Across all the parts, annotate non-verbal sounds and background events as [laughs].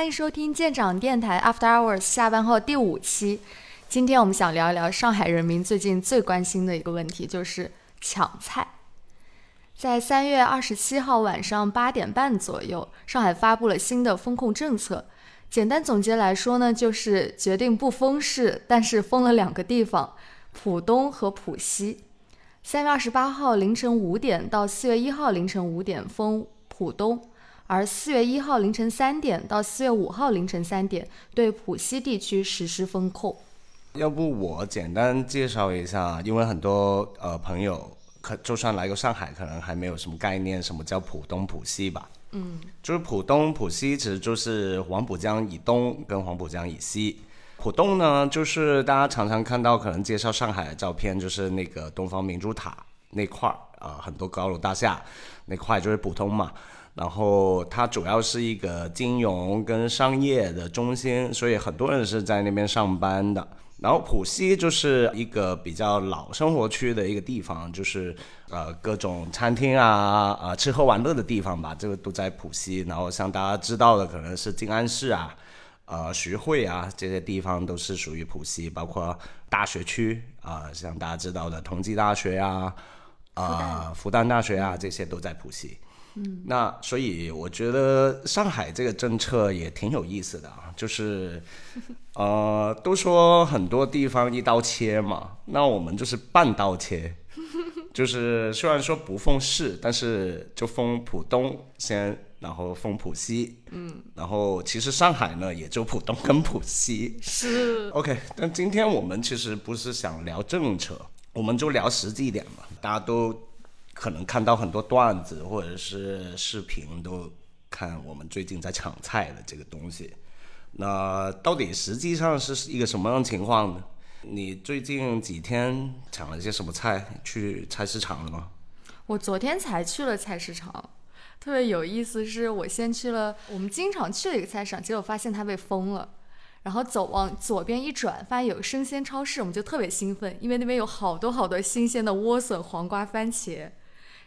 欢迎收听舰长电台 After Hours 下班后第五期。今天我们想聊一聊上海人民最近最关心的一个问题，就是抢菜。在三月二十七号晚上八点半左右，上海发布了新的封控政策。简单总结来说呢，就是决定不封市，但是封了两个地方：浦东和浦西。三月二十八号凌晨五点到四月一号凌晨五点封浦东。而四月一号凌晨三点到四月五号凌晨三点，对浦西地区实施封控。要不我简单介绍一下，因为很多呃朋友可就算来过上海，可能还没有什么概念，什么叫浦东浦西吧？嗯，就是浦东浦西，其实就是黄浦江以东跟黄浦江以西。浦东呢，就是大家常常看到可能介绍上海的照片，就是那个东方明珠塔那块儿啊，很多高楼大厦那块就是浦东嘛。然后它主要是一个金融跟商业的中心，所以很多人是在那边上班的。然后浦西就是一个比较老生活区的一个地方，就是呃各种餐厅啊、啊吃喝玩乐的地方吧，这个都在浦西。然后像大家知道的，可能是静安寺啊、呃徐汇啊这些地方都是属于浦西，包括大学区啊，像大家知道的同济大学啊、啊复旦大学啊，这些都在浦西。嗯，那所以我觉得上海这个政策也挺有意思的啊，就是，呃，都说很多地方一刀切嘛，那我们就是半刀切，就是虽然说不封市，但是就封浦东先，然后封浦西，嗯，然后其实上海呢也就浦东跟浦西。是。OK，但今天我们其实不是想聊政策，我们就聊实际一点嘛，大家都。可能看到很多段子或者是视频，都看我们最近在抢菜的这个东西。那到底实际上是一个什么样的情况呢？你最近几天抢了些什么菜？去菜市场了吗？我昨天才去了菜市场，特别有意思。是我先去了我们经常去的一个菜市场，结果发现它被封了。然后走往左边一转，发现有个生鲜超市，我们就特别兴奋，因为那边有好多好多新鲜的莴笋、黄瓜、番茄。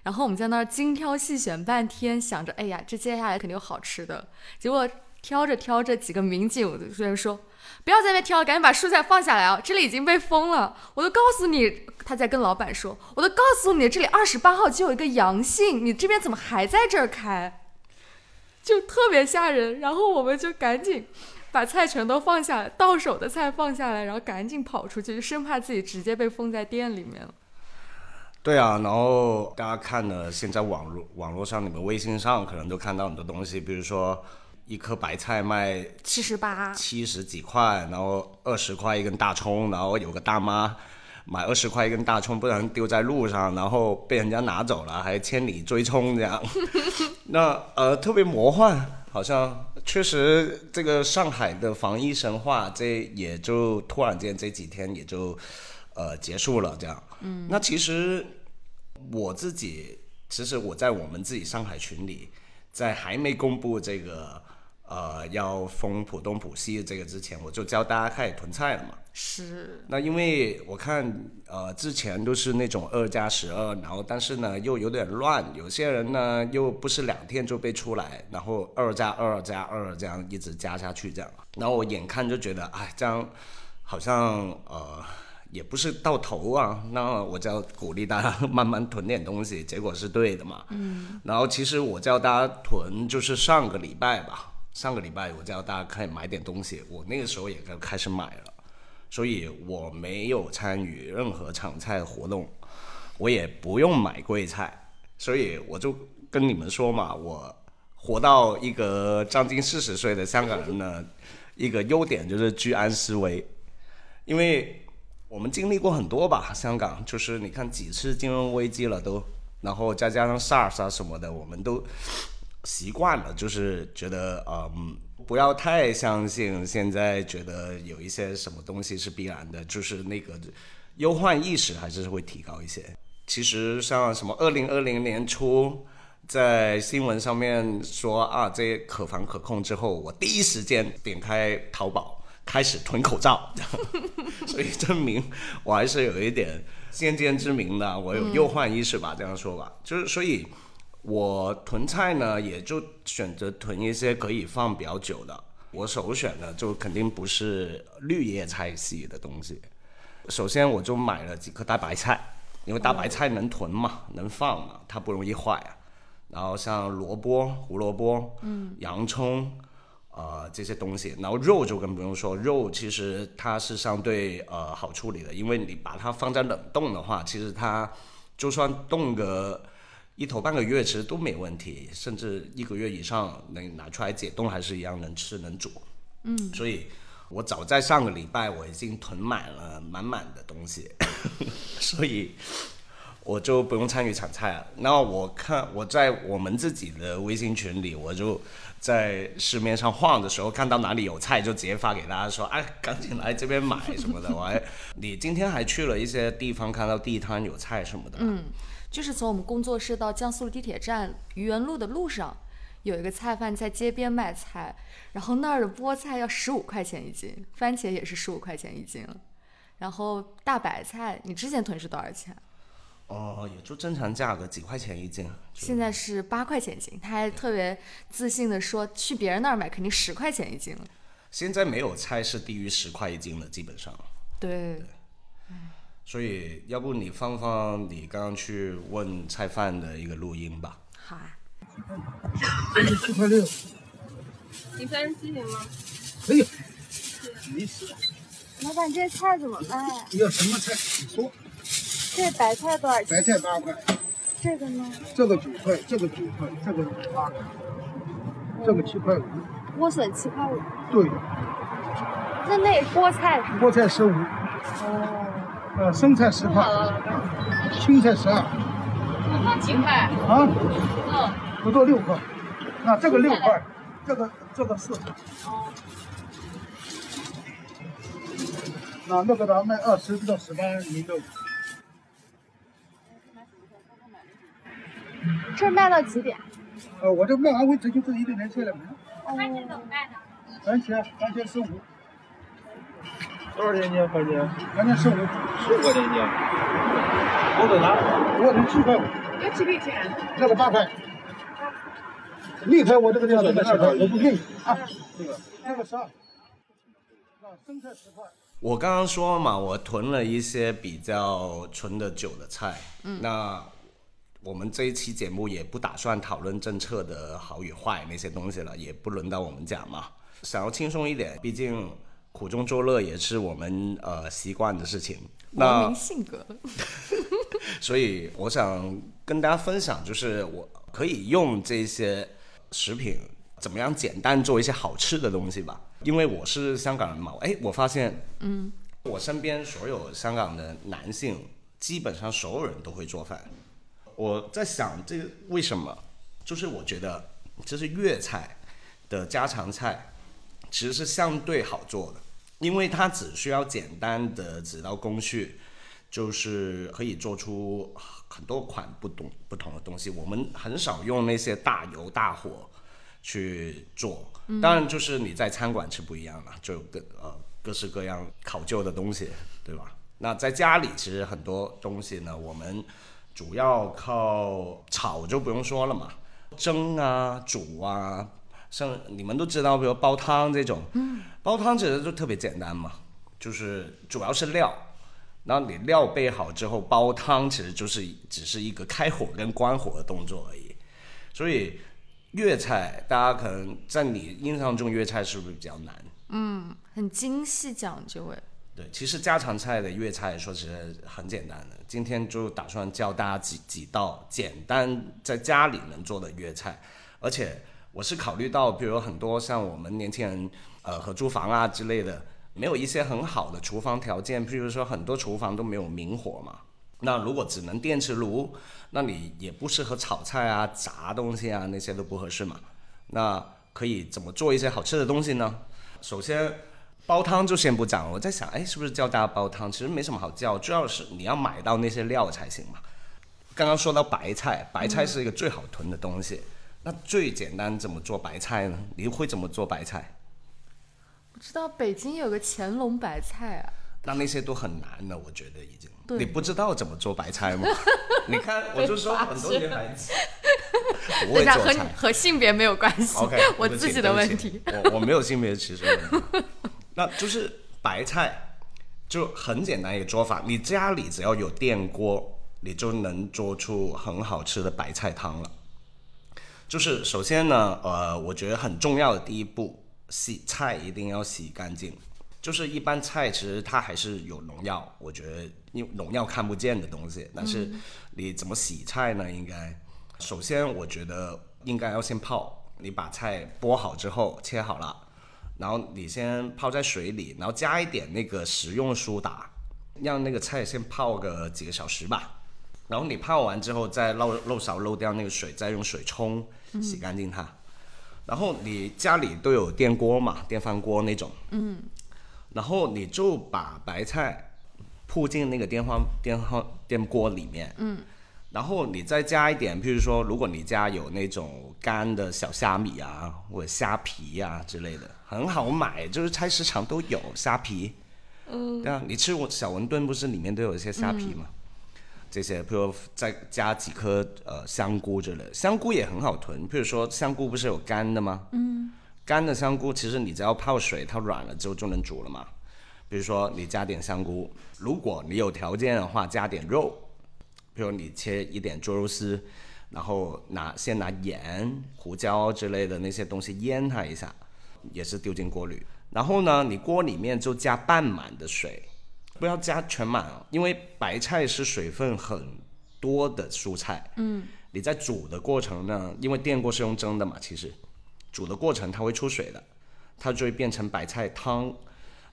然后我们在那儿精挑细选半天，想着，哎呀，这接下来肯定有好吃的。结果挑着挑着，几个民警突然说：“不要在那挑了，赶紧把蔬菜放下来啊！这里已经被封了。”我都告诉你，他在跟老板说：“我都告诉你，这里二十八号就有一个阳性，你这边怎么还在这儿开？”就特别吓人。然后我们就赶紧把菜全都放下来，到手的菜放下来，然后赶紧跑出去，生怕自己直接被封在店里面了。对啊，然后大家看了，现在网络网络上，你们微信上可能都看到很多东西，比如说一颗白菜卖七十八，七十几块，然后二十块一根大葱，然后有个大妈买二十块一根大葱，不然丢在路上，然后被人家拿走了，还千里追葱这样。[laughs] 那呃，特别魔幻，好像确实这个上海的防疫神话，这也就突然间这几天也就。呃，结束了这样。嗯，那其实我自己，其实我在我们自己上海群里，在还没公布这个呃要封浦东浦西这个之前，我就教大家开始囤菜了嘛。是。那因为我看呃之前都是那种二加十二，然后但是呢又有点乱，有些人呢又不是两天就被出来，然后二加二加二这样一直加下去这样，然后我眼看就觉得哎这样好像呃。也不是到头啊，那我就要鼓励大家 [laughs] 慢慢囤点东西，结果是对的嘛。嗯。然后其实我叫大家囤，就是上个礼拜吧，上个礼拜我叫大家开始买点东西，我那个时候也开始买了，所以我没有参与任何抢菜活动，我也不用买贵菜，所以我就跟你们说嘛，我活到一个将近四十岁的香港人呢，一个优点就是居安思危，因为。我们经历过很多吧，香港就是你看几次金融危机了都，然后再加上 SARS 啊什么的，我们都习惯了，就是觉得嗯，不要太相信现在觉得有一些什么东西是必然的，就是那个忧患意识还是会提高一些。其实像什么二零二零年初在新闻上面说啊，这可防可控之后，我第一时间点开淘宝。开始囤口罩，[laughs] 所以证明我还是有一点先见之明的，我有忧患意识吧，这样说吧，就是所以，我囤菜呢，也就选择囤一些可以放比较久的，我首选的就肯定不是绿叶菜系的东西。首先我就买了几颗大白菜，因为大白菜能囤嘛，能放嘛，它不容易坏啊。然后像萝卜、胡萝卜、嗯、洋葱，呃这些东西。然后肉就更不用说，肉其实它是相对呃好处理的，因为你把它放在冷冻的话，其实它就算冻个一头半个月，其实都没问题，甚至一个月以上能拿出来解冻，还是一样能吃能煮。嗯，所以我早在上个礼拜我已经囤满了满满的东西，[coughs] 所以我就不用参与抢菜了。那我看我在我们自己的微信群里，我就在市面上晃的时候，看到哪里有菜就直接发给大家说，哎，赶紧来这边买什么的。[laughs] 我还你今天还去了一些地方，看到地摊有菜什么的。嗯，就是从我们工作室到江苏地铁站愚园路的路上，有一个菜贩在街边卖菜，然后那儿的菠菜要十五块钱一斤，番茄也是十五块钱一斤。然后大白菜，你之前囤是多少钱？哦，也就正常价格几块钱一斤。现在是八块钱一斤，他还特别自信的说，去别人那儿买肯定十块钱一斤了。现在没有菜是低于十块一斤的，基本上。对，所以要不你放放你刚刚去问菜贩的一个录音吧。好啊。这是七块六，你三十七行吗？哎呦，没事，老板，这菜怎么卖？你要什么菜你说。这白菜多少钱？白菜八块，这个呢？这个九块，这个九块，这个八块，这个七块五。莴笋七块五。对，那那菠菜？菠菜十五，哦。呃，生菜十块。青菜十二，几块？啊，嗯。不到六块。那这个六块，这个这个四块。哦。那那个的卖二十到十八，您都这卖到几点？呃，我这卖完为止就这一个人菜了没了。番茄怎么卖呢？番茄，番茄十五，多少钱一斤番茄？番茄十五，十五块钱一斤。我等拿。我这七块五，这几块钱？这个八块。立开我这个地方真的十块，我不便宜啊。这个，这个十二。啊，生菜十块。我刚刚说嘛，我囤了一些比较存得久的菜。嗯，那我们这一期节目也不打算讨论政策的好与坏那些东西了，也不轮到我们讲嘛。想要轻松一点，毕竟苦中作乐也是我们呃习惯的事情。那民性格。[laughs] 所以我想跟大家分享，就是我可以用这些食品怎么样简单做一些好吃的东西吧。因为我是香港人嘛，哎，我发现，嗯，我身边所有香港的男性，基本上所有人都会做饭。我在想这个为什么？就是我觉得，这是粤菜的家常菜，其实是相对好做的，因为它只需要简单的几道工序，就是可以做出很多款不同不同的东西。我们很少用那些大油大火去做，当然就是你在餐馆吃不一样了，就有各呃各式各样考究的东西，对吧？那在家里其实很多东西呢，我们主要靠炒就不用说了嘛，蒸啊、煮啊，像你们都知道，比如煲汤这种，嗯煲汤其实就特别简单嘛，就是主要是料，然后你料备好之后，煲汤其实就是只是一个开火跟关火的动作而已。所以粤菜，大家可能在你印象中粤菜是不是比较难？嗯，很精细讲究哎。对，其实家常菜的粤菜说其实很简单的，今天就打算教大家几几道简单在家里能做的粤菜，而且我是考虑到，比如很多像我们年轻人，呃，合租房啊之类的，没有一些很好的厨房条件，譬如说很多厨房都没有明火嘛，那如果只能电磁炉，那你也不适合炒菜啊、炸东西啊，那些都不合适嘛。那可以怎么做一些好吃的东西呢？首先，煲汤就先不讲了。我在想，哎，是不是教大家煲汤？其实没什么好教，主要是你要买到那些料才行嘛。刚刚说到白菜，白菜是一个最好囤的东西。那最简单怎么做白菜呢？你会怎么做白菜？我知道北京有个乾隆白菜啊，那那些都很难的，我觉得已经。对你不知道怎么做白菜吗？[laughs] 你看，我就说很多女孩子，不会做菜。和性别没有关系 OK，我自己的问题。我我没有性别歧视问题。[laughs] 那就是白菜，就很简单一个做法，你家里只要有电锅，你就能做出很好吃的白菜汤了。就是首先呢，呃，我觉得很重要的第一步，洗菜一定要洗干净。就是一般菜其实它还是有农药，我觉得因为农药看不见的东西，但是你怎么洗菜呢？应该首先我觉得应该要先泡，你把菜剥好之后切好了，然后你先泡在水里，然后加一点那个食用苏打，让那个菜先泡个几个小时吧。然后你泡完之后再漏漏勺漏掉那个水，再用水冲洗干净它。然后你家里都有电锅嘛，电饭锅那种，嗯，然后你就把白菜铺进那个电饭电饭电锅里面，嗯，然后你再加一点，譬如说，如果你家有那种干的小虾米啊，或者虾皮啊、之类的，很好买，就是菜市场都有虾皮。嗯，对啊，你吃我小馄饨不是里面都有一些虾皮吗？这些，譬如再加几颗呃香菇之类的，香菇也很好囤。譬如说香菇不是有干的吗？嗯，干的香菇其实你只要泡水，它软了之后就能煮了嘛。比如说你加点香菇，如果你有条件的话，加点肉，比如你切一点猪肉丝，然后拿先拿盐、胡椒之类的那些东西腌它一下，也是丢进锅里。然后呢，你锅里面就加半满的水，不要加全满哦，因为白菜是水分很多的蔬菜。嗯，你在煮的过程呢，因为电锅是用蒸的嘛，其实煮的过程它会出水的，它就会变成白菜汤。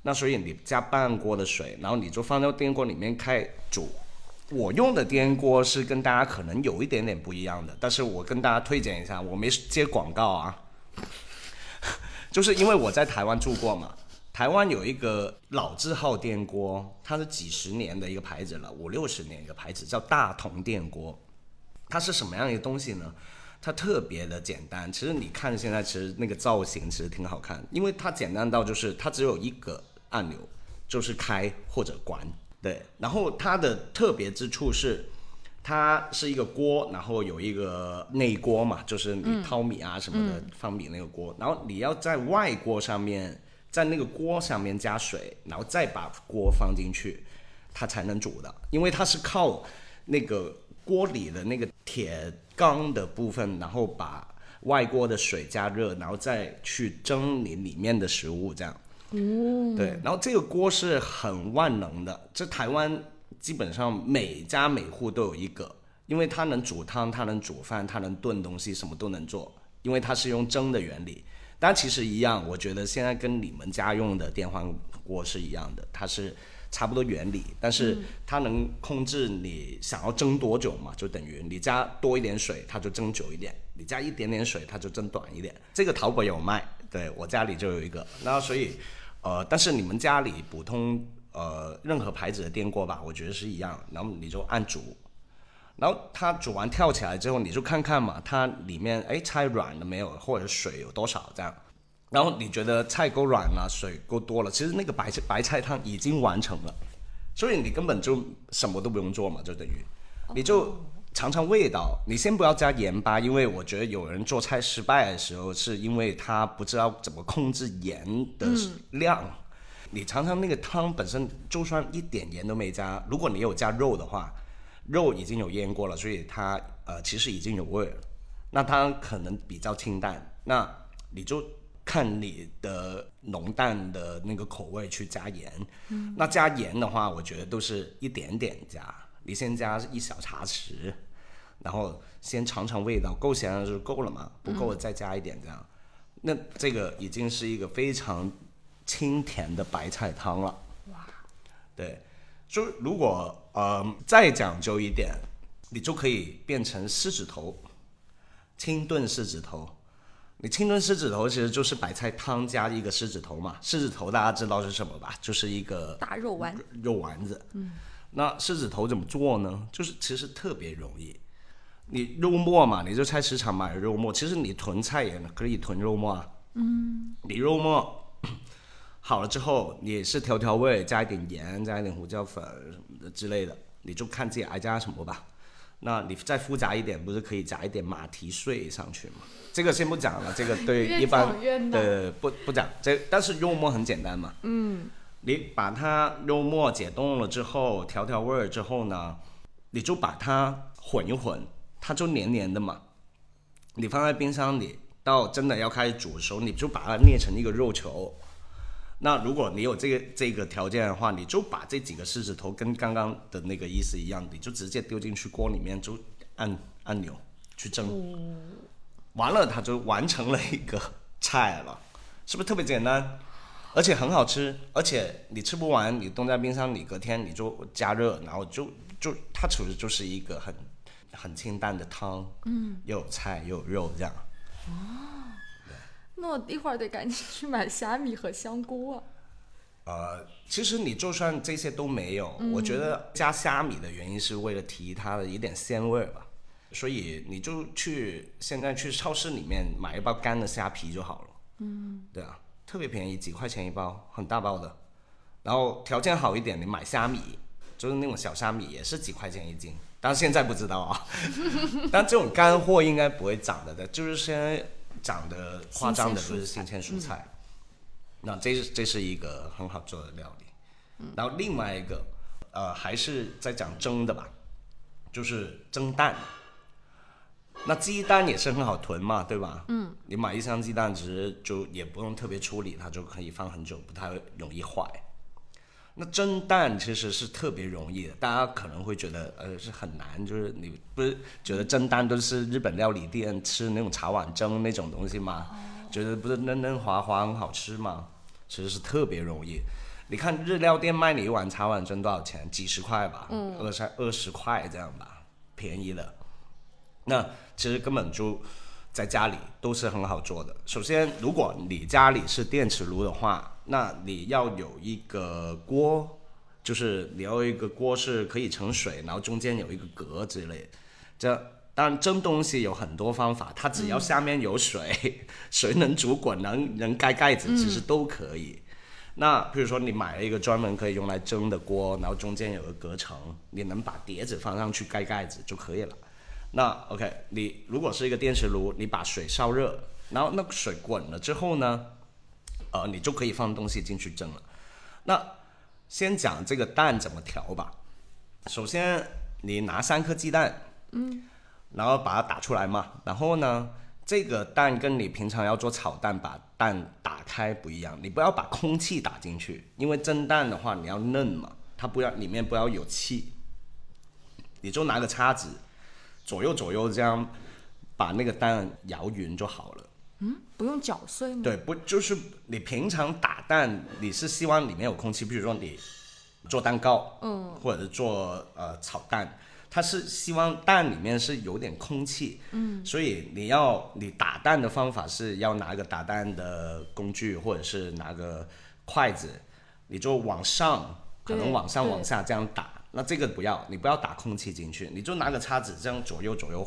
那所以你加半锅的水，然后你就放到电锅里面开煮。我用的电锅是跟大家可能有一点点不一样的，但是我跟大家推荐一下，我没接广告啊，[laughs] 就是因为我在台湾住过嘛，台湾有一个老字号电锅，它是几十年的一个牌子了，五六十年一个牌子，叫大同电锅。它是什么样一个东西呢？它特别的简单，其实你看现在其实那个造型其实挺好看，因为它简单到就是它只有一个按钮，就是开或者关。对，然后它的特别之处是，它是一个锅，然后有一个内锅嘛，就是你淘米啊什么的、放米那个锅，然后你要在外锅上面，在那个锅上面加水，然后再把锅放进去，它才能煮的，因为它是靠那个锅里的那个铁缸的部分，然后把外锅的水加热，然后再去蒸你里面的食物，这样。对，然后这个锅是很万能的，这台湾基本上每家每户都有一个，因为它能煮汤，它能煮饭，它能炖东西，什么都能做，因为它是用蒸的原理。但其实一样，我觉得现在跟你们家用的电饭锅是一样的，它是差不多原理，但是它能控制你想要蒸多久嘛，就等于你加多一点水，它就蒸久一点；你加一点点水，它就蒸短一点。这个淘宝有卖，对我家里就有一个，那所以。呃，但是你们家里普通呃任何牌子的电锅吧，我觉得是一样，然后你就按煮，然后它煮完跳起来之后，你就看看嘛，它里面哎菜软了没有，或者水有多少这样，然后你觉得菜够软了，水够多了，其实那个白菜白菜汤已经完成了，所以你根本就什么都不用做嘛，就等于。你就尝尝味道。你先不要加盐巴，因为我觉得有人做菜失败的时候，是因为他不知道怎么控制盐的量。你尝尝那个汤本身，就算一点盐都没加，如果你有加肉的话，肉已经有腌过了，所以它呃其实已经有味了。那它可能比较清淡，那你就看你的浓淡的那个口味去加盐。那加盐的话，我觉得都是一点点加，你先加一小茶匙，然后先尝尝味道，够咸了就够了嘛，不够再加一点这样。那这个已经是一个非常清甜的白菜汤了。哇！对，就如果呃再讲究一点，你就可以变成狮子头，清炖狮子头。你清炖狮子头其实就是白菜汤加一个狮子头嘛。狮子头大家知道是什么吧？就是一个大肉丸，肉丸子。嗯，那狮子头怎么做呢？就是其实特别容易。你肉末嘛，你就菜市场买肉末，其实你囤菜也可以囤肉末啊。嗯，你肉末 [coughs] 好了之后，你也是调调味，加一点盐，加一点胡椒粉什么的之类的，你就看自己爱加什么吧。那你再复杂一点，不是可以加一点马蹄碎上去吗？这个先不讲了，这个对一般的不不讲。这但是肉末很简单嘛，嗯，你把它肉末解冻了之后，调调味儿之后呢，你就把它混一混，它就黏黏的嘛。你放在冰箱里，到真的要开始煮的时候，你就把它捏成一个肉球。那如果你有这个这个条件的话，你就把这几个狮子头跟刚刚的那个意思一样，你就直接丢进去锅里面，就按按钮去蒸，完了它就完成了一个菜了，是不是特别简单？而且很好吃，而且你吃不完，你冻在冰箱里，隔天你就加热，然后就就它其实就是一个很很清淡的汤，嗯，又有菜又有肉这样。哦那我一会儿得赶紧去买虾米和香菇啊。呃，其实你就算这些都没有，我觉得加虾米的原因是为了提它的一点鲜味吧。所以你就去现在去超市里面买一包干的虾皮就好了。嗯，对啊，特别便宜，几块钱一包，很大包的。然后条件好一点，你买虾米，就是那种小虾米，也是几块钱一斤。但现在不知道啊，[laughs] 但这种干货应该不会涨的的，就是现在涨得夸张的都是新鲜蔬菜。那这是这是一个很好做的料理。然后另外一个，呃，还是在讲蒸的吧，就是蒸蛋。那鸡蛋也是很好囤嘛，对吧？嗯。你买一箱鸡蛋，其实就也不用特别处理，它就可以放很久，不太容易坏。那蒸蛋其实是特别容易的，大家可能会觉得呃是很难，就是你不是觉得蒸蛋都是日本料理店吃那种茶碗蒸那种东西吗？觉得不是嫩嫩滑滑很好吃吗？其实是特别容易。你看日料店卖你一碗茶碗蒸多少钱？几十块吧，二三二十块这样吧，便宜的。那其实根本就在家里都是很好做的。首先，如果你家里是电磁炉的话，那你要有一个锅，就是你要有一个锅是可以盛水，然后中间有一个格之类的。这当然蒸东西有很多方法，它只要下面有水，[laughs] 水能煮滚，能能盖盖子，其实都可以。那比如说你买了一个专门可以用来蒸的锅，然后中间有个隔层，你能把碟子放上去盖盖子就可以了。那 OK，你如果是一个电磁炉，你把水烧热，然后那个水滚了之后呢，呃，你就可以放东西进去蒸了。那先讲这个蛋怎么调吧。首先你拿三颗鸡蛋，嗯，然后把它打出来嘛。然后呢，这个蛋跟你平常要做炒蛋把蛋打开不一样，你不要把空气打进去，因为蒸蛋的话你要嫩嘛，它不要里面不要有气，你就拿个叉子。左右左右这样把那个蛋摇匀就好了。嗯，不用搅碎吗？对，不就是你平常打蛋，你是希望里面有空气，比如说你做蛋糕，嗯，或者是做呃炒蛋，它是希望蛋里面是有点空气，嗯，所以你要你打蛋的方法是要拿个打蛋的工具，或者是拿个筷子，你就往上，可能往上往下这样打。那这个不要，你不要打空气进去，你就拿个叉子这样左右左右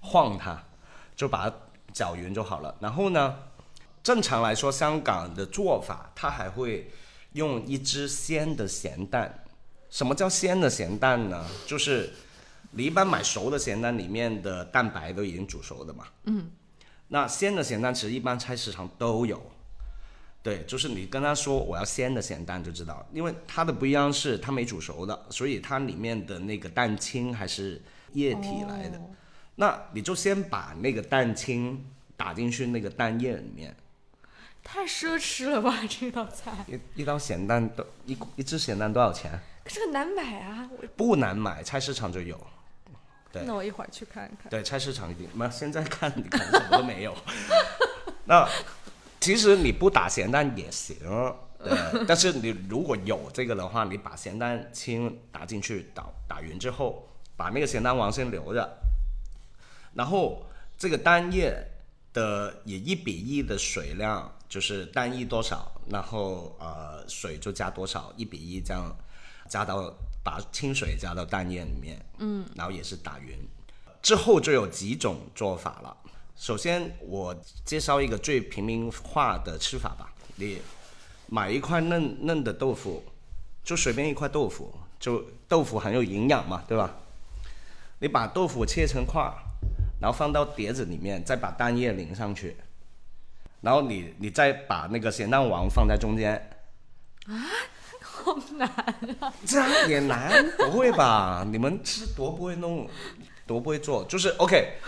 晃它，就把它搅匀就好了。然后呢，正常来说，香港的做法，它还会用一只鲜的咸蛋。什么叫鲜的咸蛋呢？就是你一般买熟的咸蛋，里面的蛋白都已经煮熟的嘛。嗯。那鲜的咸蛋其实一般菜市场都有。对，就是你跟他说我要鲜的咸蛋就知道，因为它的不一样是它没煮熟的，所以它里面的那个蛋清还是液体来的。那你就先把那个蛋清打进去那个蛋液里面。太奢侈了吧这道菜！一一道咸蛋都一一只咸蛋多少钱？可是很难买啊！不难买，菜市场就有。对，那我一会儿去看看。对，菜市场一定。那，现在看你看什么都没有。[laughs] 那。其实你不打咸蛋也行，对。但是你如果有这个的话，你把咸蛋清打进去，打打匀之后，把那个咸蛋黄先留着，然后这个蛋液的以一比一的水量，就是蛋液多少，然后呃水就加多少，一比一这样加到把清水加到蛋液里面，嗯，然后也是打匀，之后就有几种做法了。首先，我介绍一个最平民化的吃法吧。你买一块嫩嫩的豆腐，就随便一块豆腐，就豆腐很有营养嘛，对吧？你把豆腐切成块，然后放到碟子里面，再把蛋液淋上去，然后你你再把那个咸蛋黄放在中间。啊好难啊！这样也难？不会吧？你们是多不会弄，多不会做？就是 OK，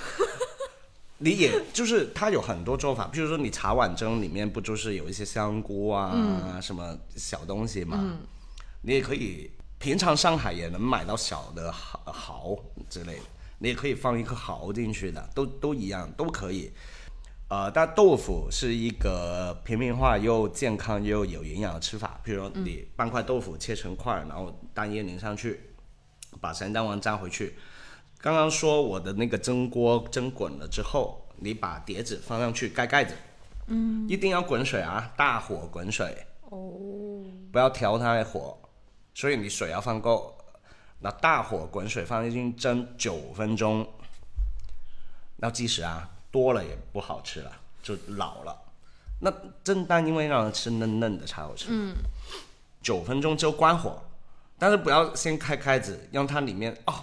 你也就是它有很多做法，比如说你茶碗蒸里面不就是有一些香菇啊、什么小东西嘛？你也可以，平常上海也能买到小的蚝蚝之类的，你也可以放一颗蚝进去的，都都一样，都可以。呃，但豆腐是一个平民化又健康又有营养的吃法。比如说，你半块豆腐切成块儿，然后蛋液淋上去，把咸蛋黄粘回去。刚刚说我的那个蒸锅蒸滚了之后，你把碟子放上去，盖盖子，嗯，一定要滚水啊，大火滚水，哦，不要调它的火，所以你水要放够。那大火滚水放进去蒸九分钟，要计时啊。多了也不好吃了，就老了。那蒸蛋因为让人吃嫩嫩的才好吃。嗯。九分钟之后关火，但是不要先开开子，让它里面哦，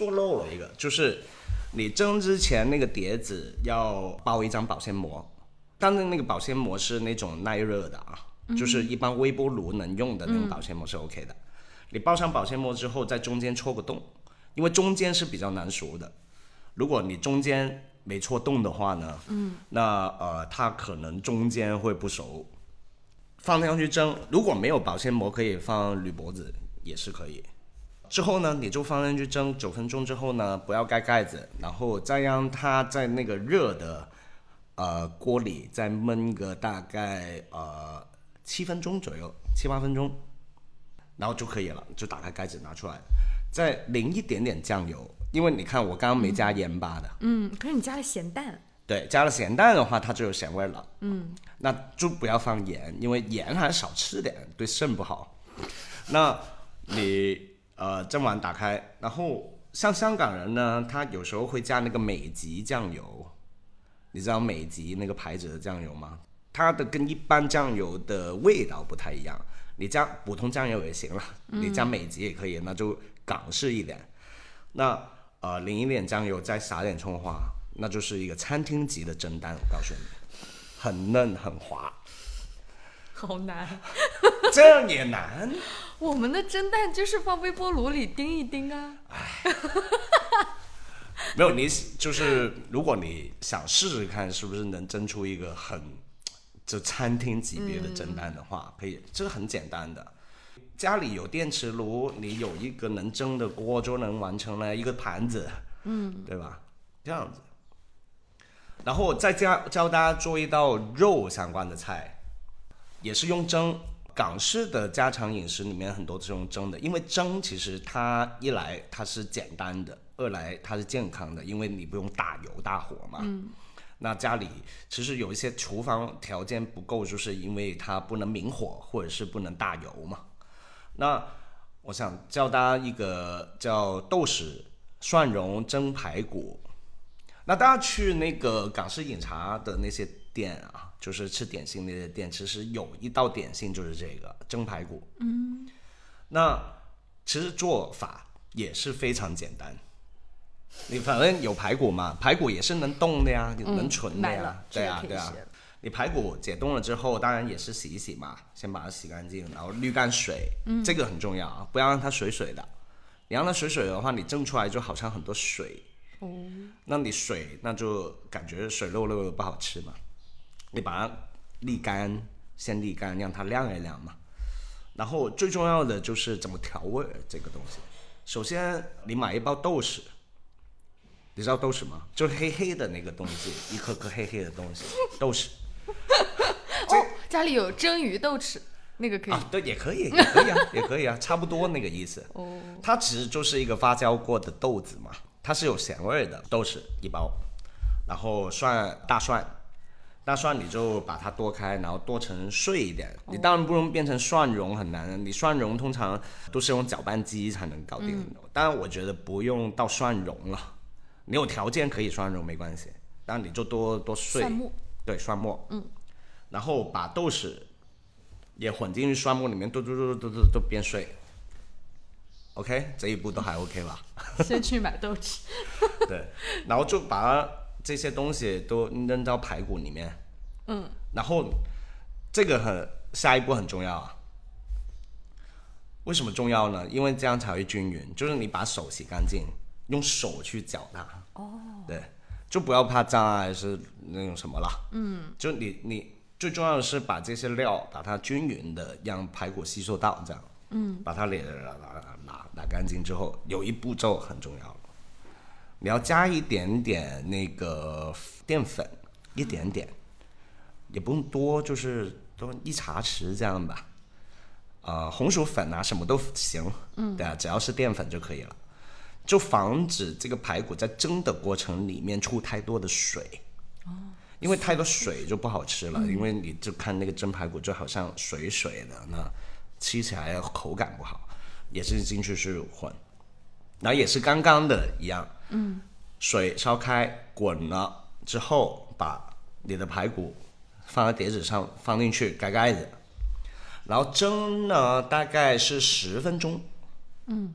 说漏了一个，就是你蒸之前那个碟子要包一张保鲜膜，但是那个保鲜膜是那种耐热的啊，就是一般微波炉能用的那种保鲜膜是 OK 的。你包上保鲜膜之后，在中间戳个洞，因为中间是比较难熟的。如果你中间没戳洞的话呢，嗯，那呃，它可能中间会不熟，放上去蒸。如果没有保鲜膜，可以放铝箔纸也是可以。之后呢，你就放进去蒸九分钟之后呢，不要盖盖子，然后再让它在那个热的呃锅里再焖个大概呃七分钟左右，七八分钟，然后就可以了，就打开盖子拿出来，再淋一点点酱油。因为你看，我刚刚没加盐巴的。嗯，可是你加了咸蛋。对，加了咸蛋的话，它就有咸味了。嗯，那就不要放盐，因为盐还是少吃点，对肾不好。那你呃蒸碗打开，然后像香港人呢，他有时候会加那个美极酱油，你知道美极那个牌子的酱油吗？它的跟一般酱油的味道不太一样。你加普通酱油也行了，你加美极也可以，那就港式一点。那呃，淋一点酱油，再撒点葱花，那就是一个餐厅级的蒸蛋。我告诉你，很嫩很滑。[laughs] 好难，[laughs] 这样也难。我们的蒸蛋就是放微波炉里叮一叮啊。哎，没有你就是，如果你想试试看，是不是能蒸出一个很就餐厅级别的蒸蛋的话，可以，这个很简单的。家里有电磁炉，你有一个能蒸的锅，就能完成了一个盘子，嗯，对吧？这样子，然后我再教教大家做一道肉相关的菜，也是用蒸。港式的家常饮食里面很多都是用蒸的，因为蒸其实它一来它是简单的，二来它是健康的，因为你不用大油大火嘛。嗯。那家里其实有一些厨房条件不够，就是因为它不能明火或者是不能大油嘛。那我想教大家一个叫豆豉蒜蓉蒸排骨。那大家去那个港式饮茶的那些店啊，就是吃点心那些店，其实有一道点心就是这个蒸排骨。嗯。那其实做法也是非常简单。你反正有排骨嘛，排骨也是能冻的呀，能存的呀对啊，这个可以对啊。你排骨解冻了之后，当然也是洗一洗嘛，先把它洗干净，然后滤干水，这个很重要啊，不要让它水水的。你让它水水的话，你蒸出来就好像很多水。哦。那你水那就感觉水漏漏的不好吃嘛。你把它沥干，先沥干，让它晾一晾嘛。然后最重要的就是怎么调味儿这个东西。首先，你买一包豆豉，你知道豆豉吗？就是黑黑的那个东西，一颗颗黑黑的东西，[laughs] 豆豉。哦，家里有蒸鱼豆豉，那个可以。啊，对，也可以，也可以啊，[laughs] 也可以啊，差不多那个意思。哦，它其实就是一个发酵过的豆子嘛，它是有咸味的，豆豉一包，然后蒜大蒜，大蒜你就把它剁开，然后剁成碎一点。你当然不能变成蒜蓉，很难。你蒜蓉通常都是用搅拌机才能搞定的，当然我觉得不用到蒜蓉了，你有条件可以蒜蓉没关系，但你就多多碎。蒜末。对，蒜末。嗯。然后把豆豉也混进去蒜末里面，剁剁剁剁剁剁变碎。OK，这一步都还 OK 吧？先去买豆豉。[laughs] 对，然后就把这些东西都扔到排骨里面，嗯，然后这个很下一步很重要啊。为什么重要呢？因为这样才会均匀。就是你把手洗干净，用手去搅它。哦。对，就不要怕脏啊，还是那种什么了。嗯。就你你最重要的是把这些料把它均匀的让排骨吸收到，这样。嗯。把它拿拿拿拿干净之后，有一步骤很重要。你要加一点点那个淀粉，一点点，也不用多，就是都一茶匙这样吧。呃，红薯粉啊，什么都行，嗯，对啊，只要是淀粉就可以了，就防止这个排骨在蒸的过程里面出太多的水，哦，因为太多水就不好吃了，因为你就看那个蒸排骨就好像水水的，那吃起来口感不好，也是进去是混，然后也是刚刚的一样，嗯，水烧开滚了之后，把你的排骨放在碟子上放进去，盖盖子。然后蒸呢，大概是十分钟，嗯，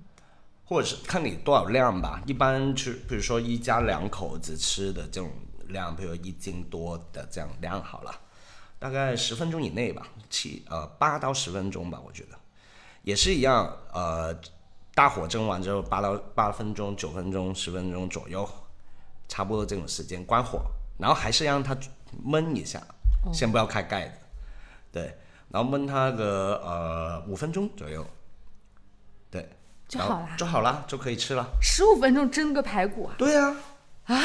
或者是看你多少量吧。一般去，比如说一家两口子吃的这种量，比如一斤多的这样量好了，大概十分钟以内吧，七呃八到十分钟吧，我觉得也是一样。呃，大火蒸完之后，八到八分钟、九分钟、十分钟左右，差不多这种时间关火，然后还是让它焖一下，先不要开盖子，对。然后焖它个呃五分钟左右，对，就好了，就好了，就可以吃了。十五分钟蒸个排骨啊？对呀。啊？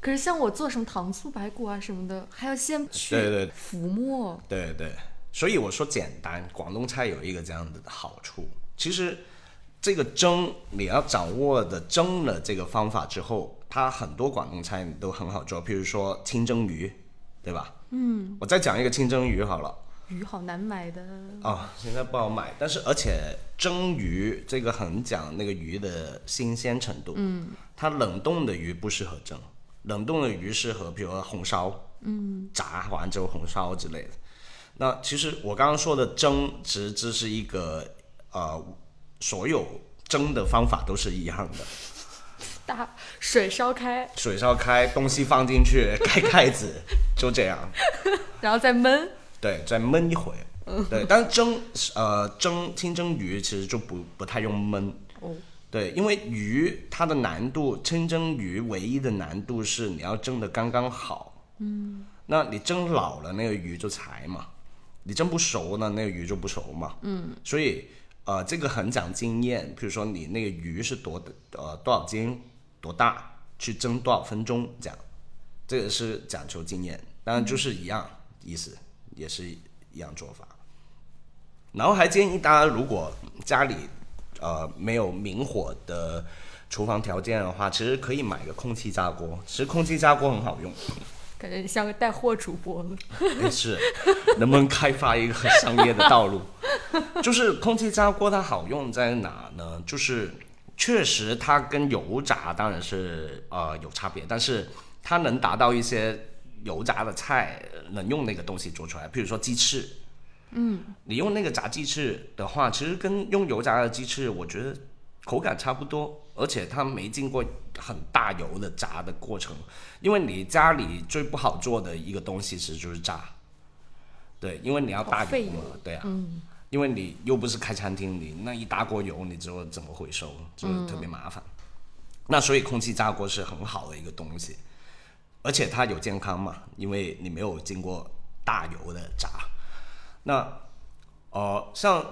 可是像我做什么糖醋排骨啊什么的，还要先去对对浮沫。对对，所以我说简单，广东菜有一个这样子的好处。其实这个蒸你要掌握的蒸的这个方法之后，它很多广东菜你都很好做，譬如说清蒸鱼，对吧？嗯。我再讲一个清蒸鱼好了。鱼好难买的啊，现在不好买。但是而且蒸鱼这个很讲那个鱼的新鲜程度。嗯。它冷冻的鱼不适合蒸，冷冻的鱼适合比如说红烧，嗯，炸完之后红烧之类的。那其实我刚刚说的蒸，其实这是一个呃，所有蒸的方法都是一样的。大水烧开，水烧开，东西放进去，盖盖子，就这样，[laughs] 然后再焖。对，再焖一会儿。对，但是蒸呃蒸清蒸鱼其实就不不太用焖。哦。对，因为鱼它的难度，清蒸鱼唯一的难度是你要蒸的刚刚好。嗯。那你蒸老了，那个鱼就柴嘛；你蒸不熟呢，那个鱼就不熟嘛。嗯。所以呃，这个很讲经验。比如说你那个鱼是多呃多少斤多大，去蒸多少分钟这样，这个是讲求经验。当然就是一样意思。也是一样做法，然后还建议大家，如果家里呃没有明火的厨房条件的话，其实可以买个空气炸锅。其实空气炸锅很好用，感觉你像个带货主播了。[laughs] 没事，能不能开发一个商业的道路？[laughs] 就是空气炸锅它好用在哪呢？就是确实它跟油炸当然是呃有差别，但是它能达到一些。油炸的菜能用那个东西做出来，比如说鸡翅，嗯，你用那个炸鸡翅的话，其实跟用油炸的鸡翅，我觉得口感差不多，而且它没经过很大油的炸的过程。因为你家里最不好做的一个东西其实就是炸，对，因为你要大油嘛，对啊，嗯，因为你又不是开餐厅，你那一大锅油，你之后怎么回收，就是特别麻烦。那所以空气炸锅是很好的一个东西。而且它有健康嘛，因为你没有经过大油的炸。那，呃，像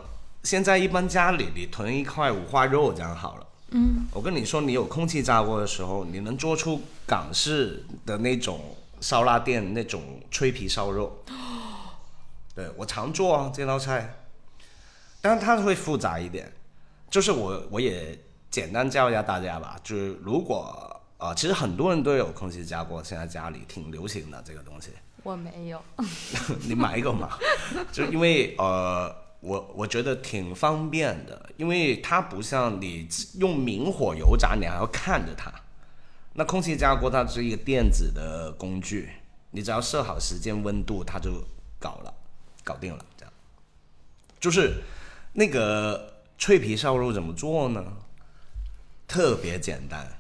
现在一般家里你囤一块五花肉这样好了。嗯。我跟你说，你有空气炸锅的时候，你能做出港式的那种烧腊店那种脆皮烧肉。对我常做啊这道菜，但是它会复杂一点。就是我我也简单教一下大家吧，就是如果。啊，其实很多人都有空气炸锅，现在家里挺流行的这个东西。我没有。[laughs] 你买一个嘛？[laughs] 就因为呃，我我觉得挺方便的，因为它不像你用明火油炸，你还要看着它。那空气炸锅它是一个电子的工具，你只要设好时间、温度，它就搞了，搞定了。这样，就是那个脆皮烧肉怎么做呢？特别简单。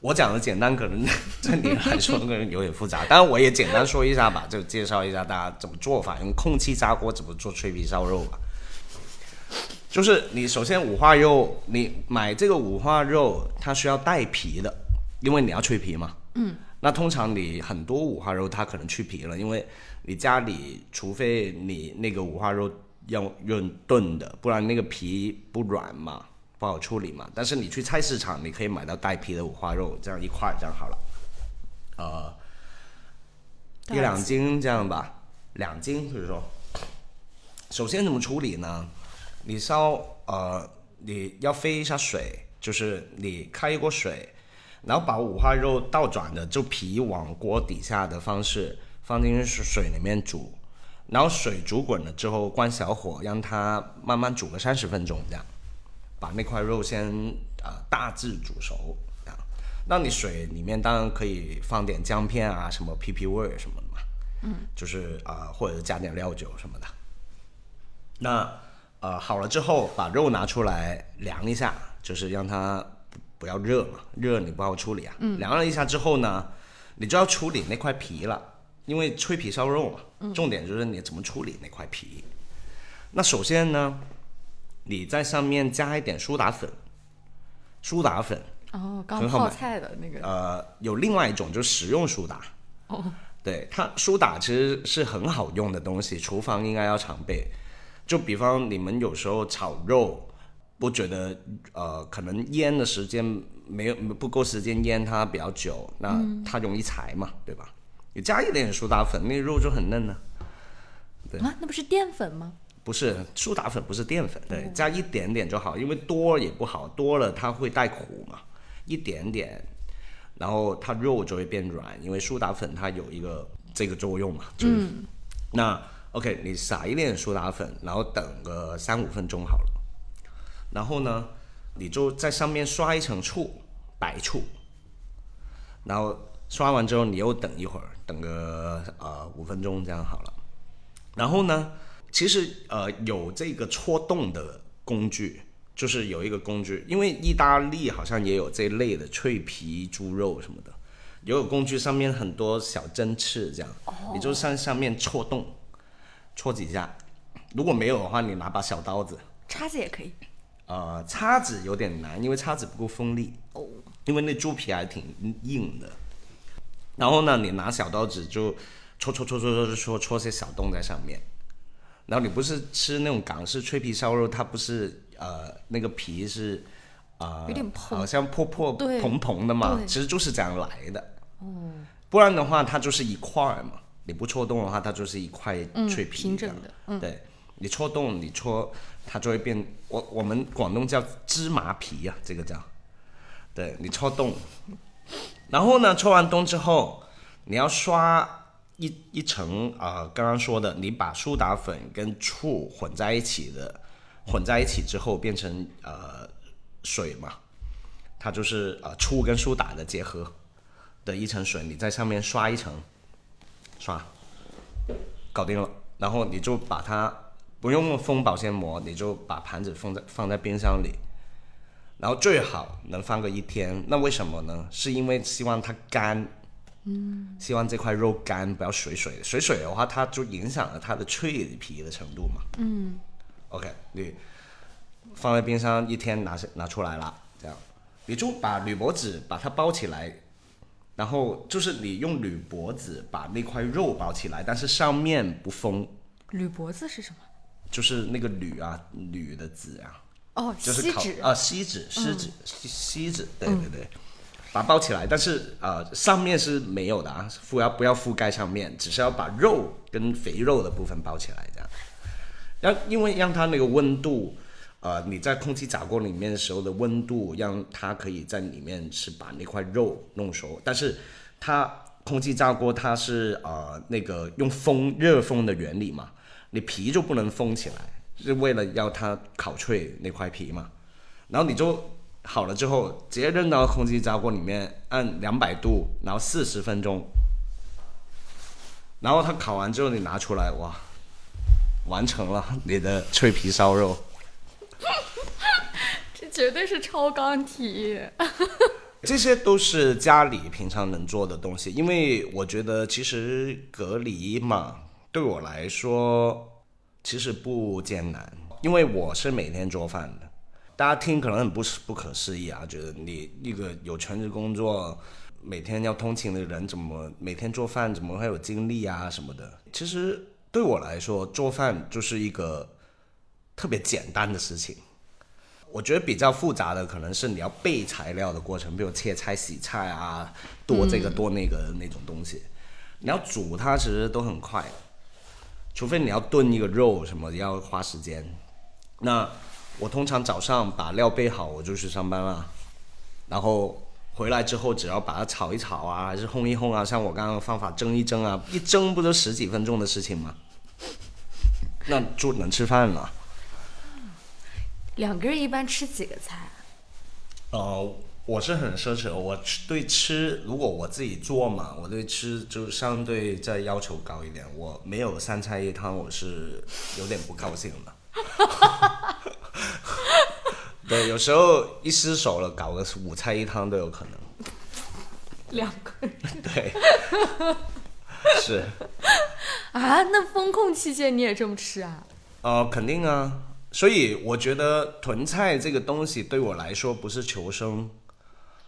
我讲的简单，可能 [laughs] 对你来说可能有点复杂，当然我也简单说一下吧，就介绍一下大家怎么做法，用空气炸锅怎么做脆皮烧肉吧。就是你首先五花肉，你买这个五花肉，它需要带皮的，因为你要脆皮嘛。嗯。那通常你很多五花肉它可能去皮了，因为你家里除非你那个五花肉要用炖的，不然那个皮不软嘛，不好处理嘛。但是你去菜市场，你可以买到带皮的五花肉，这样一块这样好了。呃，一两斤这样吧，两斤就是说。首先怎么处理呢？你烧呃，你要飞一下水，就是你开一锅水，然后把五花肉倒转的，就皮往锅底下的方式放进去水里面煮，然后水煮滚了之后关小火，让它慢慢煮个三十分钟，这样把那块肉先呃大致煮熟。啊，那你水里面当然可以放点姜片啊，什么皮皮味儿什么的嘛，嗯，就是啊、或者加点料酒什么的。那呃好了之后，把肉拿出来凉一下，就是让它不不要热嘛，热你不好处理啊。凉了一下之后呢，你就要处理那块皮了，因为脆皮烧肉嘛，重点就是你怎么处理那块皮。那首先呢，你在上面加一点苏打粉，苏打粉，哦，刚泡菜的那个，呃，有另外一种就是食用苏打。哦，对它苏打其实是很好用的东西，厨房应该要常备。就比方你们有时候炒肉，不觉得呃可能腌的时间没有不够时间腌它比较久，那它容易柴嘛，对吧？你加一点苏打粉，那肉就很嫩了。对啊，那不是淀粉吗？不是苏打粉，不是淀粉，对，加一点点就好，因为多也不好，多了它会带苦嘛，一点点，然后它肉就会变软，因为苏打粉它有一个这个作用嘛，就是、那 OK，你撒一点苏打粉，然后等个三五分钟好了，然后呢，你就在上面刷一层醋，白醋，然后刷完之后你又等一会儿，等个呃五分钟这样好了。然后呢，其实呃有这个戳洞的工具就是有一个工具因为意大利好像也有这类的脆皮猪肉什么的也有工具上面很多小针刺这样也就是上上面戳洞戳几下如果没有的话你拿把小刀子叉子也可以。呃叉子有点难因为叉子不够锋利哦。因为那猪皮还挺硬的。然后呢你拿小刀子就戳戳戳戳戳戳戳些小洞在上面然后你不是吃那种港式脆皮烧肉，它不是呃那个皮是呃有点蓬好像破破蓬蓬的嘛，其实就是这样来的。哦。不然的话，它就是一块儿嘛。你不戳洞的话，它就是一块脆皮、平整的嗯对，你戳洞，你戳它就会变。我我们广东叫芝麻皮呀、这个叫。对你戳洞，然后呢，戳完洞之后，你要刷一一层啊、刚刚说的，你把苏打粉跟醋混在一起的，混在一起之后变成呃水嘛，它就是呃醋跟苏打的结合的一层水，你在上面刷一层，刷，搞定了，然后你就把它不用封保鲜膜，你就把盘子放在放在冰箱里。然后最好能放个一天，那为什么呢？是因为希望它干，嗯，希望这块肉干，不要水水的。水水的话，它就影响了它的脆皮的程度嘛。嗯，OK，你放在冰箱一天拿拿出来了，这样你就把铝箔纸把它包起来，然后就是你用铝箔纸把那块肉包起来，但是上面不封，铝箔子是什么？就是那个铝啊，铝的纸啊。哦，就是烤锡纸。啊，锡纸、锡纸、锡锡纸，对对对，把它包起来，但是呃上面是没有的啊，覆要不要覆盖上面，只是要把肉跟肥肉的部分包起来这样。让因为让它那个温度，呃你在空气炸锅里面的时候的温度，让它可以在里面是把那块肉弄熟，但是它空气炸锅它是呃那个用风热风的原理嘛，你皮就不能封起来。是为了要它烤脆那块皮嘛，然后你就好了之后，直接扔到空气炸锅里面，按两百度，然后四十分钟，然后它烤完之后你拿出来，哇，完成了你的脆皮烧肉。[laughs] 这绝对是超纲题。[laughs] 这些都是家里平常能做的东西，因为我觉得其实隔离嘛，对我来说其实不艰难，因为我是每天做饭的。大家听可能很不不可思议啊，觉得你一个有全职工作、每天要通勤的人，怎么每天做饭，怎么会有精力啊什么的？其实对我来说，做饭就是一个特别简单的事情。我觉得比较复杂的可能是你要备材料的过程，比如切菜、洗菜啊，剁这个剁那个的那种东西。你要煮它其实都很快，除非你要炖一个肉什么要花时间。那我通常早上把料备好，我就去上班了，然后回来之后只要把它炒一炒啊，还是烘一烘啊，像我刚刚的方法蒸一蒸啊，一蒸不就十几分钟的事情吗？那就能吃饭了。两个人一般吃几个菜？呃，我是很奢侈，我对吃，如果我自己做嘛，我对吃就相对再要求高一点。我没有三菜一汤，我是有点不高兴的。[laughs] 对，有时候一失手了，搞个五菜一汤都有可能。两个人对，[laughs] 是，啊？那风控期间你也这么吃啊？呃，肯定啊。所以我觉得囤菜这个东西对我来说不是求生，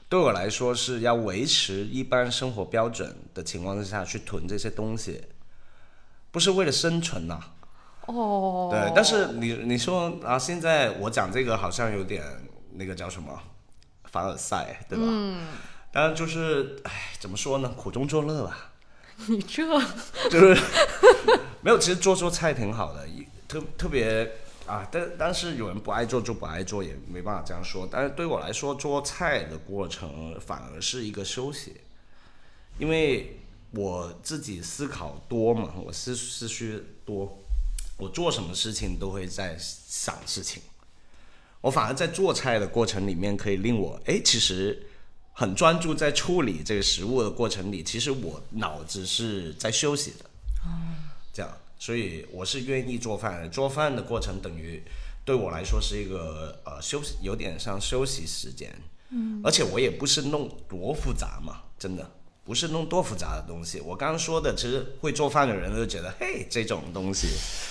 对我来说是要维持一般生活标准的情况之下去囤这些东西，不是为了生存呐、哦，对，但是你你说啊，现在我讲这个好像有点那个叫什么凡尔赛，对吧？嗯。当然就是，哎，怎么说呢？苦中作乐吧。你这就是没有，其实做做菜挺好的，一特特别啊，但但是有人不爱做就不爱做，也没办法这样说。但是对我来说，做菜的过程反而是一个休息，因为我自己思考多嘛，我思思绪多，我做什么事情都会在想事情。我反而在做菜的过程里面，可以令我哎，其实很专注在处理这个食物的过程里，其实我脑子是在休息的。哦这样，所以我是愿意做饭。做饭的过程等于对我来说是一个呃休息，有点像休息时间。嗯，而且我也不是弄多复杂嘛，真的不是弄多复杂的东西。我刚刚说的，其实会做饭的人都觉得，嘿，这种东西。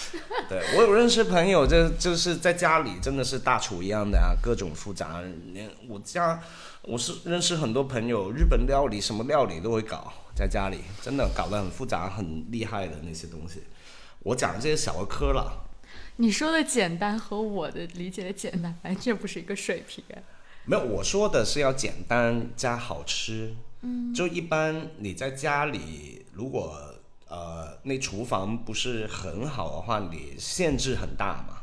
[laughs] 对我有认识朋友，就就是在家里真的是大厨一样的啊，各种复杂。连我家我是认识很多朋友，日本料理什么料理都会搞，在家里真的搞得很复杂、很厉害的那些东西。我讲的这些小儿科了，你说的简单和我的理解的简单完全不是一个水平。没有我说的是要简单加好吃。嗯，就一般你在家里，如果呃那厨房不是很好的话，你限制很大嘛。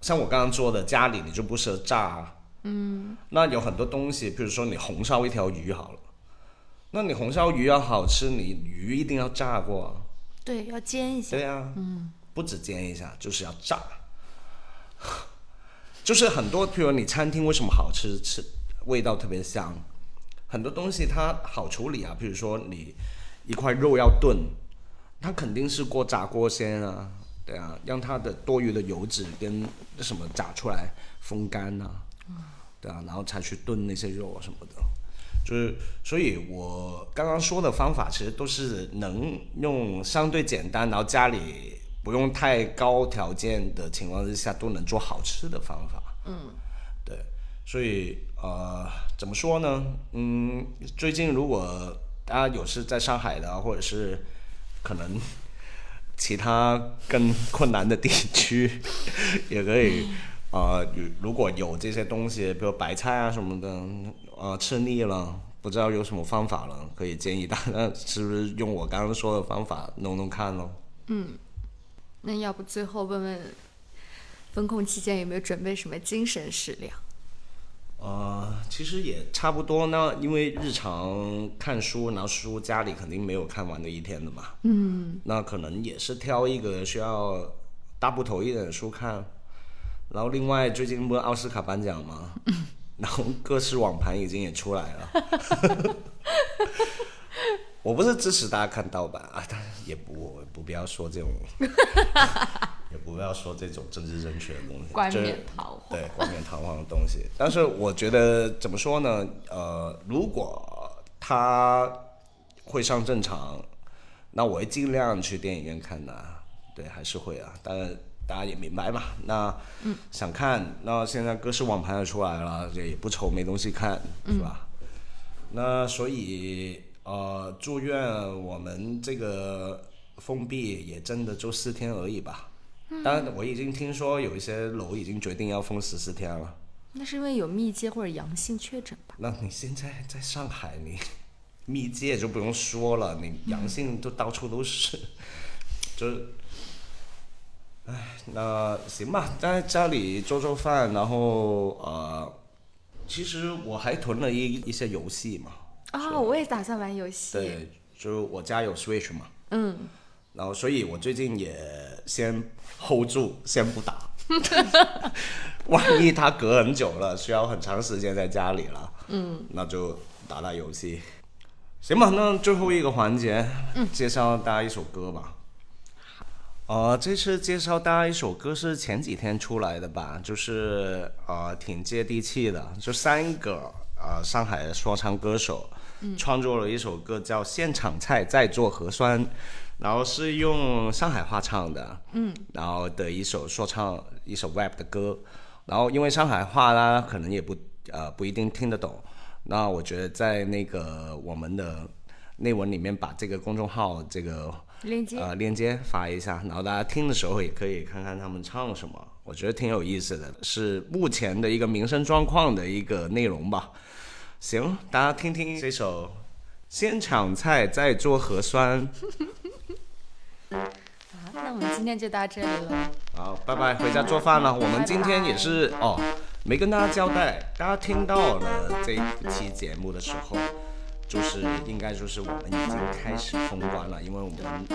像我刚刚说的，家里你就不适合炸。嗯，那有很多东西，比如说你红烧一条鱼好了，那你红烧鱼要好吃，你鱼一定要炸过啊。对，要煎一下。对呀、嗯，不止煎一下，就是要炸。[laughs] 就是很多，譬如你餐厅为什么好吃，吃味道特别香，很多东西它好处理啊。比如说你一块肉要炖，它肯定是过炸锅先啊，对啊，让它的多余的油脂跟什么炸出来风干啊，对啊，然后才去炖那些肉啊什么的。就是，所以我刚刚说的方法，其实都是能用相对简单，然后家里不用太高条件的情况之下，都能做好吃的方法。嗯，对，所以呃，怎么说呢？嗯，最近如果大家有是在上海的，或者是可能其他更困难的地区，也可以。[laughs] 呃，如果有这些东西，比如白菜啊什么的，呃，吃腻了，不知道有什么方法了，可以建议大家是不是用我刚刚说的方法弄弄看咯。嗯那要不最后问问，风控期间有没有准备什么精神食粮？呃，其实也差不多呢，因为日常看书，然后书家里肯定没有看完的一天的嘛。嗯。那可能也是挑一个需要大部头一点的书看，然后另外最近不是奥斯卡颁奖吗？[laughs] 然后各式网盘已经也出来了。[laughs] 我不是支持大家看盗版啊，但也不不必要说这种也不要说这种政治正确的东西，冠冕堂皇。对冠冕堂皇的东西。但是我觉得怎么说呢？呃，如果他会上正常，那我会尽量去电影院看的。对，还是会啊。但是大家也明白嘛。那想看，那现在各式网盘也出来了，这也不愁没东西看，是吧？那所以呃，祝愿我们这个封闭也真的就四天而已吧。当然，我已经听说有一些楼已经决定要封十四天了。那是因为有密接或者阳性确诊吧？那你现在在上海，你密接就不用说了，你阳性都到处都是，[laughs] 就是，唉，那行吧，在家里做做饭，然后呃，其实我还囤了一一些游戏嘛，啊、我也打算玩游戏。对，就我家有 Switch 嘛，嗯，然后所以我最近也先 hold 住，先不打，[laughs] 万一他隔很久了，需要很长时间在家里了，嗯，那就打打游戏。行吧，那最后一个环节，嗯介绍大家一首歌吧。呃，这次介绍大家一首歌是前几天出来的吧，就是呃挺接地气的，就三个呃上海的说唱歌手，创作了一首歌叫《现场菜在做核酸》，然后是用上海话唱的，嗯，然后的一首说唱一首 rap 的歌，然后因为上海话啦，可能也不呃不一定听得懂，那我觉得在那个我们的内文里面把这个公众号这个链接呃链接发一下，然后大家听的时候也可以看看他们唱什么，我觉得挺有意思的，是目前的一个民生状况的一个内容吧。行，大家听听这首《先抢菜再做核酸》。好，那我们今天就到这里了。好，拜拜，回家做饭了。我们今天也是哦，没跟大家交代，大家听到了这一期节目的时候，就是应该就是我们已经开始封关了，因为我们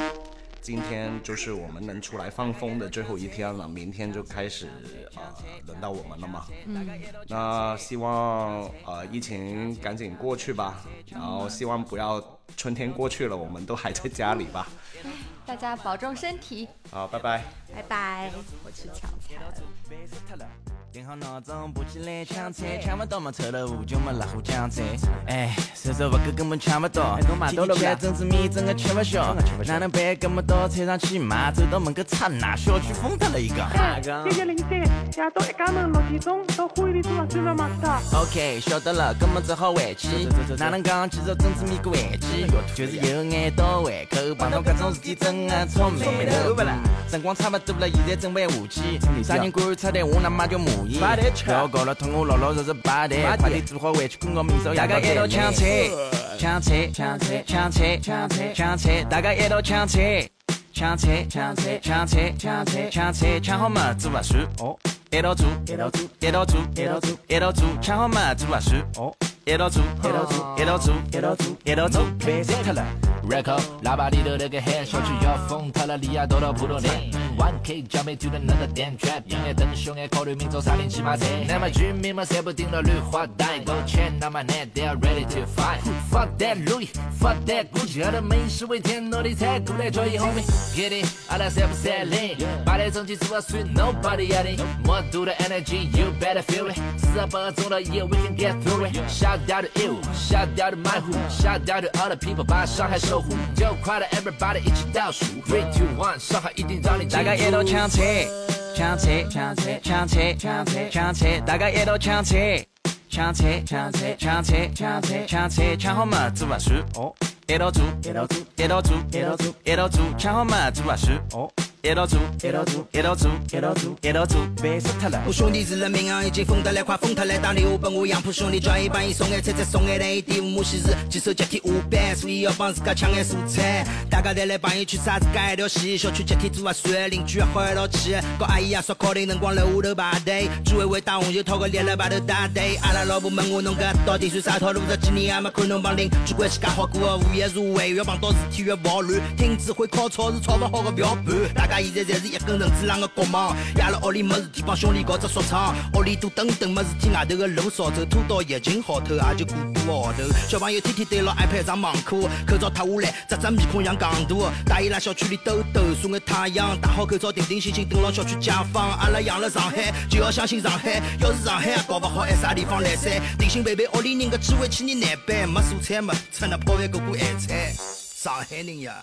今天就是我们能出来放风的最后一天了，明天就开始呃轮到我们了嘛。嗯。那希望呃疫情赶紧过去吧，然后希望不要春天过去了，我们都还在家里吧。大家保重身体，好，拜拜。拜拜。我去抢菜了。定好闹钟，不起来抢菜，抢不到嘛臭豆腐就没辣胡酱菜。哎，手手不够根本抢不到，天天吃粽子米真的吃不消，哪能办？搿么到菜场去买，走到门口刹那，小区封掉了一个。姐姐零三，夜到一家门六点钟到花园里做转了嘛哒。OK，晓得了，搿么只好回去。哪能讲几只粽子米过回去？就是有眼到胃口，碰到搿种事体真的愁眉头。辰光差不多了，现在准备下去。啥人观察的，我他妈就骂伊。不要搞了，通我老老实实摆台，快点做好回去困觉，明朝大家一道抢菜，抢菜，抢菜，抢菜，抢菜，抢菜，大家一道抢菜。抢菜，抢菜，抢菜，抢菜，抢菜，抢好嘛做划算。哦，一道做，一道做，一道做，一道做，一道做，抢好嘛做划算。哦，一道做，一道做，一道做，一道做，一道做，别死特了。Record，喇叭里头那个喊，小区要封塌了，里亚到了浦东店。One K 江北就能弄个 damn trap，音乐灯凶爱考虑民众杀点骑马车。那么居民们全部盯到绿化带，，Go check 那么难，they are ready to fight。Fuck that Louis，fuck that Gucci，俺的美食为天，我的菜过来交易后面。别的，阿拉三不三零，把台整起做算 nobody 压力。more 度的 energy，you better feel it。四十八个钟头以后 we can get through it。Shout out to you，shout out to my who，shout out to all the people 把上海守护。就快乐 everybody 一起倒数，three two one，上海一定让你大家一道抢菜，抢菜，抢菜，抢菜，抢菜，抢菜，大家一道抢菜。抢菜，抢菜，抢菜，抢菜，抢菜，抢好嘛做划算。哦，一道做，一道做，一道做，一道做，一道做，抢好嘛做划算。哦，一道做，一道做，一道做，一道做，一道做，别死特了。我兄弟是人民啊，已经疯得来，快疯特来！打电话给我杨浦兄弟，叫伊帮伊送眼菜，再送眼蛋，伊点五母西是几手接替下班，所以要帮自家抢眼蔬菜。大家再来帮伊去啥子改一条线，小区集体做核酸，邻居也好一道去。搞阿姨啊，烧烤的辰光楼下头排队，居委会打红袖套个立了排头打队。阿拉老婆问我侬搿到底算啥套路？这几年也没看侬帮邻居关系介好过，物业社会越碰到事体越暴乱，听指挥，靠吵是吵勿好的不要盘。家现在侪是一根绳子浪个国网。夜了屋里没事体，帮兄弟搞只说唱。屋里多等等没事体，外头的路少走，拖到疫情好透，也就过多个号头。小朋友天天对牢 iPad 上网课，口罩脱下来，只只面孔像戆大。带伊拉小区里兜兜，晒眼太阳，戴好口罩，定定心心等牢小区解放。阿拉养了上海，就要相信上海。要是上海也搞勿好，还啥地方来塞？定心陪陪屋里人个机会，千年难办。没蔬菜没，吃那泡饭过过咸菜。上海人呀。